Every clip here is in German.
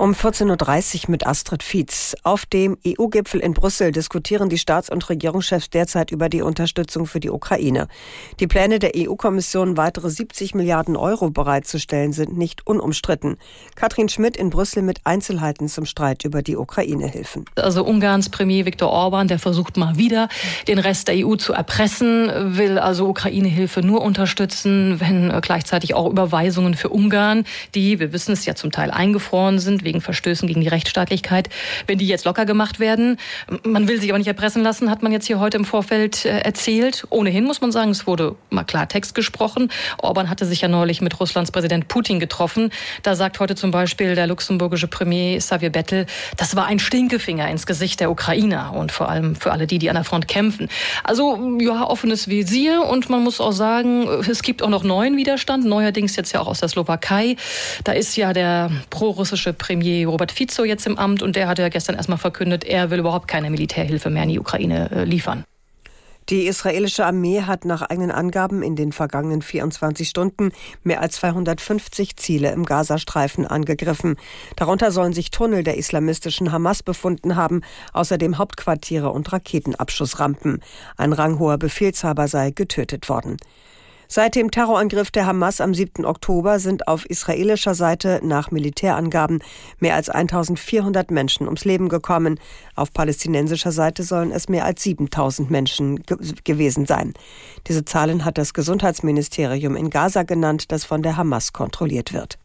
Um 14.30 Uhr mit Astrid Fietz. Auf dem EU-Gipfel in Brüssel diskutieren die Staats- und Regierungschefs derzeit über die Unterstützung für die Ukraine. Die Pläne der EU-Kommission, weitere 70 Milliarden Euro bereitzustellen, sind nicht unumstritten. Katrin Schmidt in Brüssel mit Einzelheiten zum Streit über die Ukraine-Hilfen. Also Ungarns Premier Viktor Orban, der versucht mal wieder, den Rest der EU zu erpressen, will also Ukraine-Hilfe nur unterstützen, wenn gleichzeitig auch Überweisungen für Ungarn, die, wir wissen es ja zum Teil eingefroren sind, wegen Verstößen gegen die Rechtsstaatlichkeit, wenn die jetzt locker gemacht werden. Man will sich aber nicht erpressen lassen, hat man jetzt hier heute im Vorfeld äh, erzählt. Ohnehin muss man sagen, es wurde mal Klartext gesprochen. Orban hatte sich ja neulich mit Russlands Präsident Putin getroffen. Da sagt heute zum Beispiel der luxemburgische Premier Xavier Bettel, das war ein Stinkefinger ins Gesicht der Ukrainer und vor allem für alle die, die an der Front kämpfen. Also ja, offenes Visier und man muss auch sagen, es gibt auch noch neuen Widerstand, neuerdings jetzt ja auch aus der Slowakei. Da ist ja der prorussische Premier Premier Robert Fico jetzt im Amt und der hat ja gestern erstmal verkündet, er will überhaupt keine Militärhilfe mehr in die Ukraine äh, liefern. Die israelische Armee hat nach eigenen Angaben in den vergangenen 24 Stunden mehr als 250 Ziele im Gazastreifen angegriffen. Darunter sollen sich Tunnel der islamistischen Hamas befunden haben, außerdem Hauptquartiere und Raketenabschussrampen. Ein ranghoher Befehlshaber sei getötet worden. Seit dem Terrorangriff der Hamas am 7. Oktober sind auf israelischer Seite nach Militärangaben mehr als 1400 Menschen ums Leben gekommen. Auf palästinensischer Seite sollen es mehr als 7000 Menschen ge gewesen sein. Diese Zahlen hat das Gesundheitsministerium in Gaza genannt, das von der Hamas kontrolliert wird.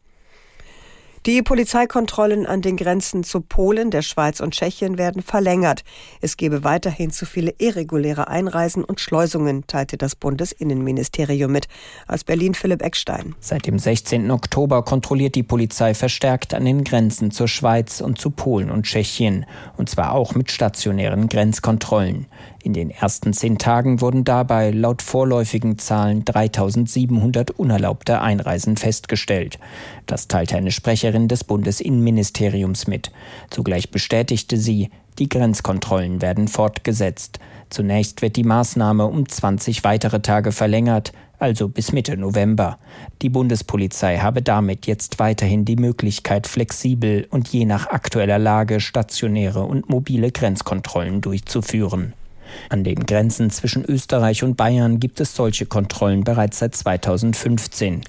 Die Polizeikontrollen an den Grenzen zu Polen, der Schweiz und Tschechien werden verlängert. Es gebe weiterhin zu viele irreguläre Einreisen und Schleusungen, teilte das Bundesinnenministerium mit. Aus Berlin Philipp Eckstein. Seit dem 16. Oktober kontrolliert die Polizei verstärkt an den Grenzen zur Schweiz und zu Polen und Tschechien. Und zwar auch mit stationären Grenzkontrollen. In den ersten zehn Tagen wurden dabei laut vorläufigen Zahlen 3700 unerlaubte Einreisen festgestellt. Das teilte eine Sprecherin des Bundesinnenministeriums mit. Zugleich bestätigte sie, die Grenzkontrollen werden fortgesetzt. Zunächst wird die Maßnahme um 20 weitere Tage verlängert, also bis Mitte November. Die Bundespolizei habe damit jetzt weiterhin die Möglichkeit, flexibel und je nach aktueller Lage stationäre und mobile Grenzkontrollen durchzuführen. An den Grenzen zwischen Österreich und Bayern gibt es solche Kontrollen bereits seit 2015.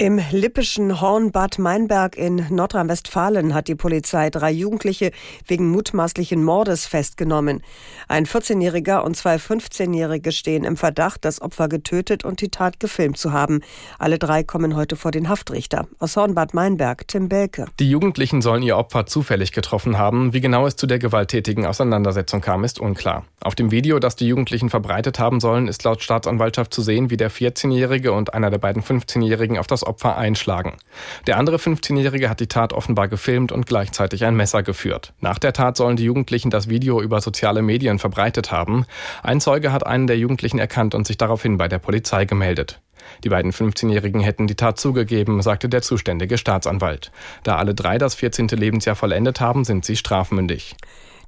Im lippischen Hornbad Meinberg in Nordrhein-Westfalen hat die Polizei drei Jugendliche wegen mutmaßlichen Mordes festgenommen. Ein 14-Jähriger und zwei 15-Jährige stehen im Verdacht, das Opfer getötet und die Tat gefilmt zu haben. Alle drei kommen heute vor den Haftrichter. Aus Hornbad Meinberg, Tim Belke. Die Jugendlichen sollen ihr Opfer zufällig getroffen haben. Wie genau es zu der gewalttätigen Auseinandersetzung kam, ist unklar. Auf dem Video, das die Jugendlichen verbreitet haben sollen, ist laut Staatsanwaltschaft zu sehen, wie der 14-Jährige und einer der beiden 15-Jährigen auf das Opfer einschlagen. Der andere 15-Jährige hat die Tat offenbar gefilmt und gleichzeitig ein Messer geführt. Nach der Tat sollen die Jugendlichen das Video über soziale Medien verbreitet haben. Ein Zeuge hat einen der Jugendlichen erkannt und sich daraufhin bei der Polizei gemeldet. Die beiden 15-Jährigen hätten die Tat zugegeben, sagte der zuständige Staatsanwalt. Da alle drei das 14. Lebensjahr vollendet haben, sind sie strafmündig.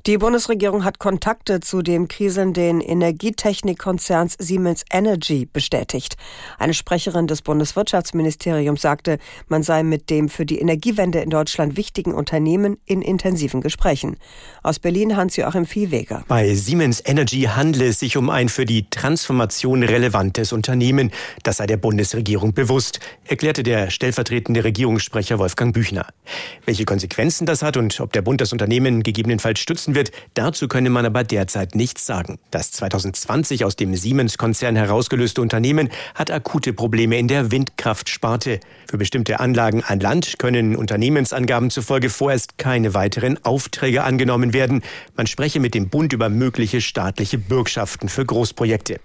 Die Bundesregierung hat Kontakte zu dem kriselnden Energietechnikkonzerns Siemens Energy bestätigt. Eine Sprecherin des Bundeswirtschaftsministeriums sagte, man sei mit dem für die Energiewende in Deutschland wichtigen Unternehmen in intensiven Gesprächen. Aus Berlin Hans-Joachim Viehweger. Bei Siemens Energy handle es sich um ein für die Transformation relevantes Unternehmen. Das sei der Bundesregierung bewusst, erklärte der stellvertretende Regierungssprecher Wolfgang Büchner. Welche Konsequenzen das hat und ob der Bund das Unternehmen gegebenenfalls stützen nutzen wird, dazu könne man aber derzeit nichts sagen. Das 2020 aus dem Siemens-Konzern herausgelöste Unternehmen hat akute Probleme in der Windkraftsparte. Für bestimmte Anlagen an Land können Unternehmensangaben zufolge vorerst keine weiteren Aufträge angenommen werden. Man spreche mit dem Bund über mögliche staatliche Bürgschaften für Großprojekte.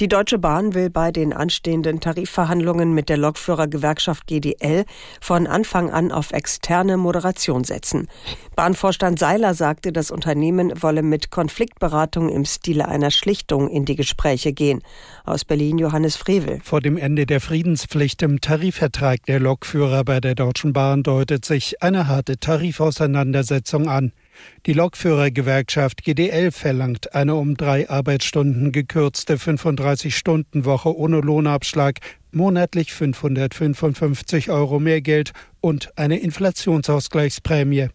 Die Deutsche Bahn will bei den anstehenden Tarifverhandlungen mit der Lokführergewerkschaft GDL von Anfang an auf externe Moderation setzen. Bahnvorstand Seiler sagte, das Unternehmen wolle mit Konfliktberatung im Stile einer Schlichtung in die Gespräche gehen. Aus Berlin Johannes Frevel. Vor dem Ende der Friedenspflicht im Tarifvertrag der Lokführer bei der Deutschen Bahn deutet sich eine harte Tarifauseinandersetzung an. Die Lokführergewerkschaft GDL verlangt eine um drei Arbeitsstunden gekürzte 35-Stunden-Woche ohne Lohnabschlag, monatlich 555 Euro mehr Geld und eine Inflationsausgleichsprämie.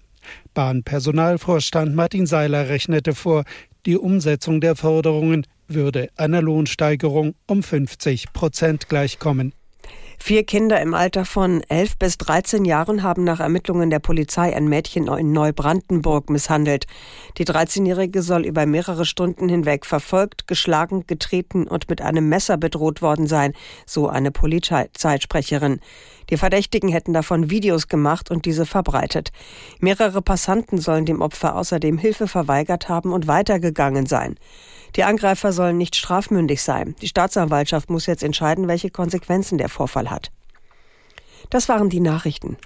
Bahnpersonalvorstand Martin Seiler rechnete vor, die Umsetzung der Forderungen würde einer Lohnsteigerung um 50 Prozent gleichkommen. Vier Kinder im Alter von 11 bis 13 Jahren haben nach Ermittlungen der Polizei ein Mädchen in Neubrandenburg misshandelt. Die 13-Jährige soll über mehrere Stunden hinweg verfolgt, geschlagen, getreten und mit einem Messer bedroht worden sein, so eine Polizeisprecherin. Die Verdächtigen hätten davon Videos gemacht und diese verbreitet. Mehrere Passanten sollen dem Opfer außerdem Hilfe verweigert haben und weitergegangen sein. Die Angreifer sollen nicht strafmündig sein. Die Staatsanwaltschaft muss jetzt entscheiden, welche Konsequenzen der Vorfall hat. Das waren die Nachrichten.